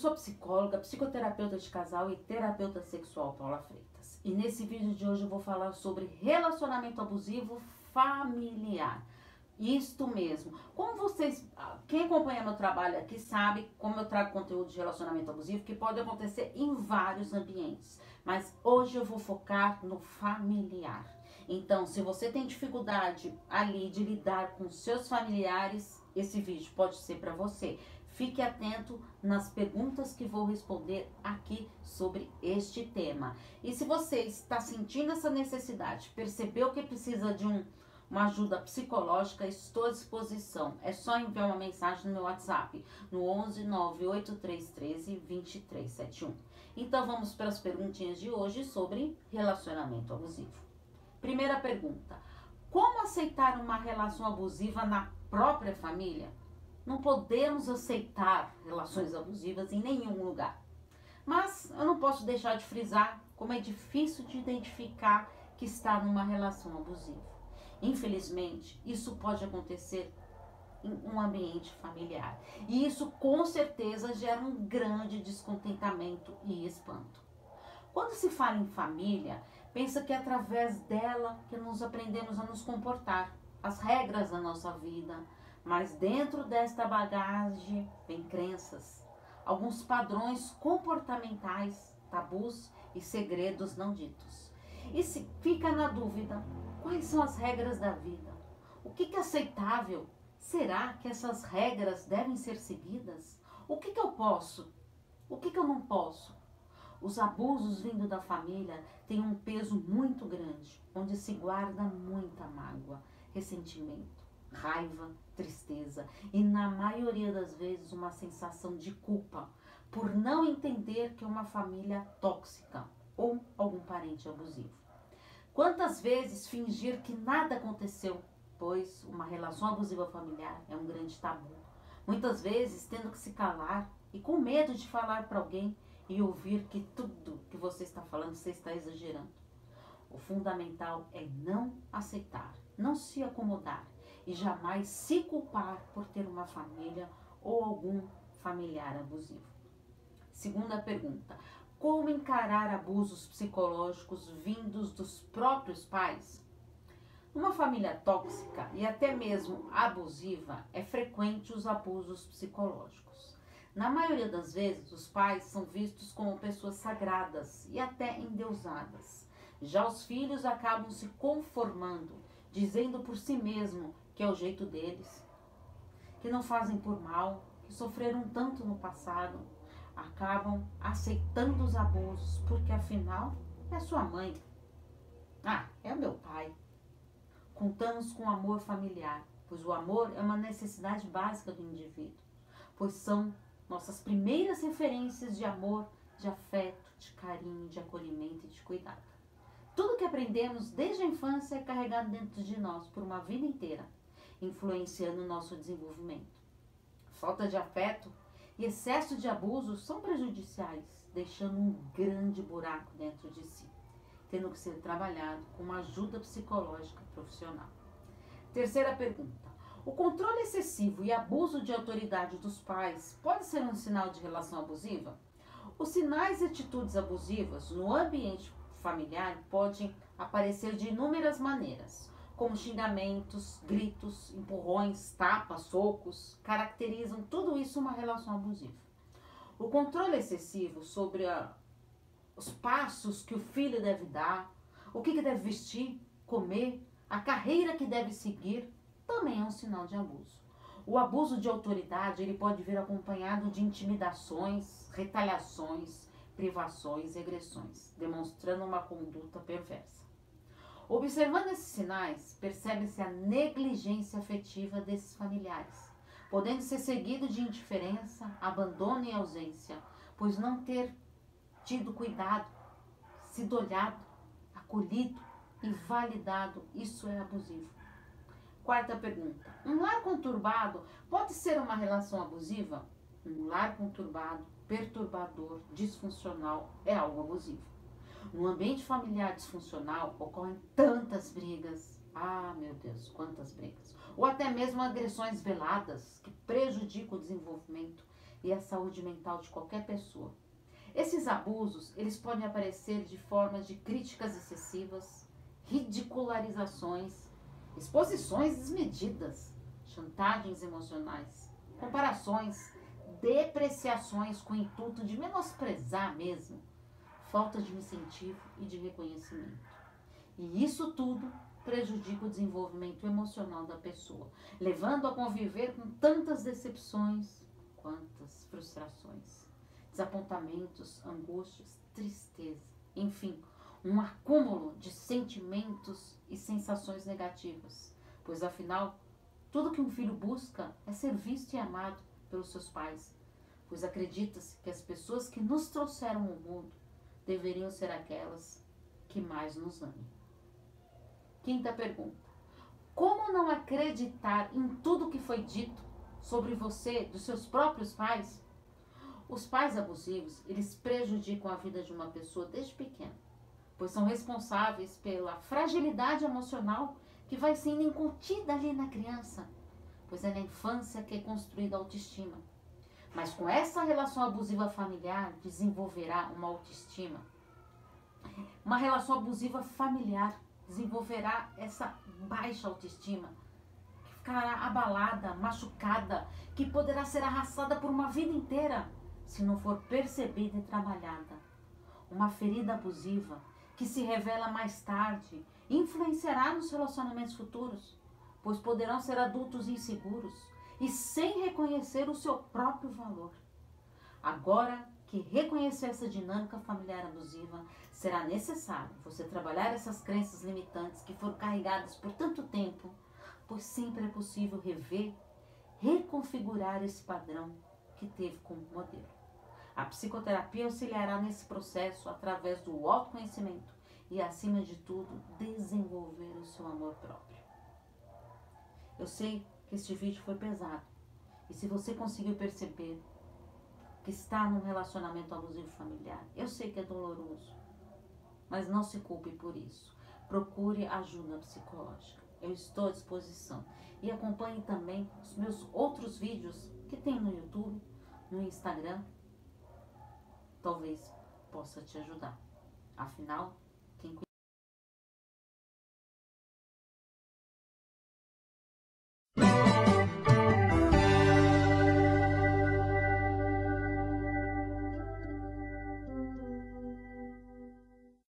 sou psicóloga, psicoterapeuta de casal e terapeuta sexual Paula Freitas. E nesse vídeo de hoje eu vou falar sobre relacionamento abusivo familiar. Isto mesmo. Como vocês, quem acompanha meu trabalho aqui sabe como eu trago conteúdo de relacionamento abusivo que pode acontecer em vários ambientes. Mas hoje eu vou focar no familiar. Então, se você tem dificuldade ali de lidar com seus familiares, esse vídeo pode ser para você. Fique atento nas perguntas que vou responder aqui sobre este tema. E se você está sentindo essa necessidade, percebeu que precisa de um, uma ajuda psicológica, estou à disposição. É só enviar uma mensagem no meu WhatsApp, no 11 98313 2371. Então vamos para as perguntinhas de hoje sobre relacionamento abusivo. Primeira pergunta: Como aceitar uma relação abusiva na própria família? Não podemos aceitar relações abusivas em nenhum lugar. Mas eu não posso deixar de frisar como é difícil de identificar que está numa relação abusiva. Infelizmente, isso pode acontecer em um ambiente familiar. E isso com certeza gera um grande descontentamento e espanto. Quando se fala em família, pensa que é através dela que nos aprendemos a nos comportar, as regras da nossa vida, mas dentro desta bagagem vem crenças, alguns padrões comportamentais, tabus e segredos não ditos. E se fica na dúvida, quais são as regras da vida? O que é aceitável? Será que essas regras devem ser seguidas? O que, eu posso? O que eu não posso? Os abusos vindo da família têm um peso muito grande, onde se guarda muita mágoa, ressentimento raiva, tristeza e, na maioria das vezes, uma sensação de culpa por não entender que é uma família tóxica ou algum parente abusivo. Quantas vezes fingir que nada aconteceu, pois uma relação abusiva familiar é um grande tabu. Muitas vezes tendo que se calar e com medo de falar para alguém e ouvir que tudo que você está falando você está exagerando. O fundamental é não aceitar, não se acomodar e jamais se culpar por ter uma família ou algum familiar abusivo. Segunda pergunta: como encarar abusos psicológicos vindos dos próprios pais? Numa família tóxica e até mesmo abusiva, é frequente os abusos psicológicos. Na maioria das vezes, os pais são vistos como pessoas sagradas e até endeusadas. Já os filhos acabam se conformando, dizendo por si mesmo que é o jeito deles, que não fazem por mal, que sofreram tanto no passado, acabam aceitando os abusos, porque afinal é sua mãe. Ah, é o meu pai. Contamos com o amor familiar, pois o amor é uma necessidade básica do indivíduo, pois são nossas primeiras referências de amor, de afeto, de carinho, de acolhimento e de cuidado. Tudo que aprendemos desde a infância é carregado dentro de nós por uma vida inteira influenciando o nosso desenvolvimento. Falta de afeto e excesso de abuso são prejudiciais, deixando um grande buraco dentro de si, tendo que ser trabalhado com uma ajuda psicológica profissional. Terceira pergunta. O controle excessivo e abuso de autoridade dos pais pode ser um sinal de relação abusiva? Os sinais e atitudes abusivas no ambiente familiar podem aparecer de inúmeras maneiras como xingamentos, gritos, empurrões, tapas, socos, caracterizam tudo isso uma relação abusiva. O controle excessivo sobre a, os passos que o filho deve dar, o que, que deve vestir, comer, a carreira que deve seguir, também é um sinal de abuso. O abuso de autoridade ele pode vir acompanhado de intimidações, retaliações, privações e agressões, demonstrando uma conduta perversa. Observando esses sinais, percebe-se a negligência afetiva desses familiares, podendo ser seguido de indiferença, abandono e ausência, pois não ter tido cuidado, sido olhado, acolhido e validado, isso é abusivo. Quarta pergunta: um lar conturbado pode ser uma relação abusiva? Um lar conturbado, perturbador, disfuncional é algo abusivo. No ambiente familiar disfuncional ocorrem tantas brigas. Ah, meu Deus, quantas brigas. Ou até mesmo agressões veladas que prejudicam o desenvolvimento, e a saúde mental de qualquer pessoa. Esses abusos, eles podem aparecer de formas de críticas excessivas, ridicularizações, exposições desmedidas, chantagens emocionais, comparações, depreciações com o intuito de menosprezar mesmo, falta de incentivo e de reconhecimento. E isso tudo prejudica o desenvolvimento emocional da pessoa, levando a conviver com tantas decepções quantas frustrações, desapontamentos, angústias, tristeza, enfim, um acúmulo de sentimentos e sensações negativas, pois afinal, tudo que um filho busca é ser visto e amado pelos seus pais, pois acredita-se que as pessoas que nos trouxeram ao mundo deveriam ser aquelas que mais nos amem. Quinta pergunta: Como não acreditar em tudo que foi dito sobre você dos seus próprios pais? Os pais abusivos, eles prejudicam a vida de uma pessoa desde pequena, pois são responsáveis pela fragilidade emocional que vai sendo incutida ali na criança, pois é na infância que é construída a autoestima. Mas com essa relação abusiva familiar, desenvolverá uma autoestima. Uma relação abusiva familiar desenvolverá essa baixa autoestima, que ficará abalada, machucada, que poderá ser arrastada por uma vida inteira se não for percebida e trabalhada. Uma ferida abusiva que se revela mais tarde influenciará nos relacionamentos futuros, pois poderão ser adultos inseguros e sem reconhecer o seu próprio valor. Agora que reconhecer essa dinâmica familiar abusiva, será necessário você trabalhar essas crenças limitantes que foram carregadas por tanto tempo, pois sempre é possível rever, reconfigurar esse padrão que teve como modelo. A psicoterapia auxiliará nesse processo através do autoconhecimento e, acima de tudo, desenvolver o seu amor próprio. Eu sei que este vídeo foi pesado e se você conseguiu perceber que está num relacionamento abusivo familiar, eu sei que é doloroso, mas não se culpe por isso. Procure ajuda psicológica. Eu estou à disposição. E acompanhe também os meus outros vídeos que tem no YouTube, no Instagram. Talvez possa te ajudar. Afinal,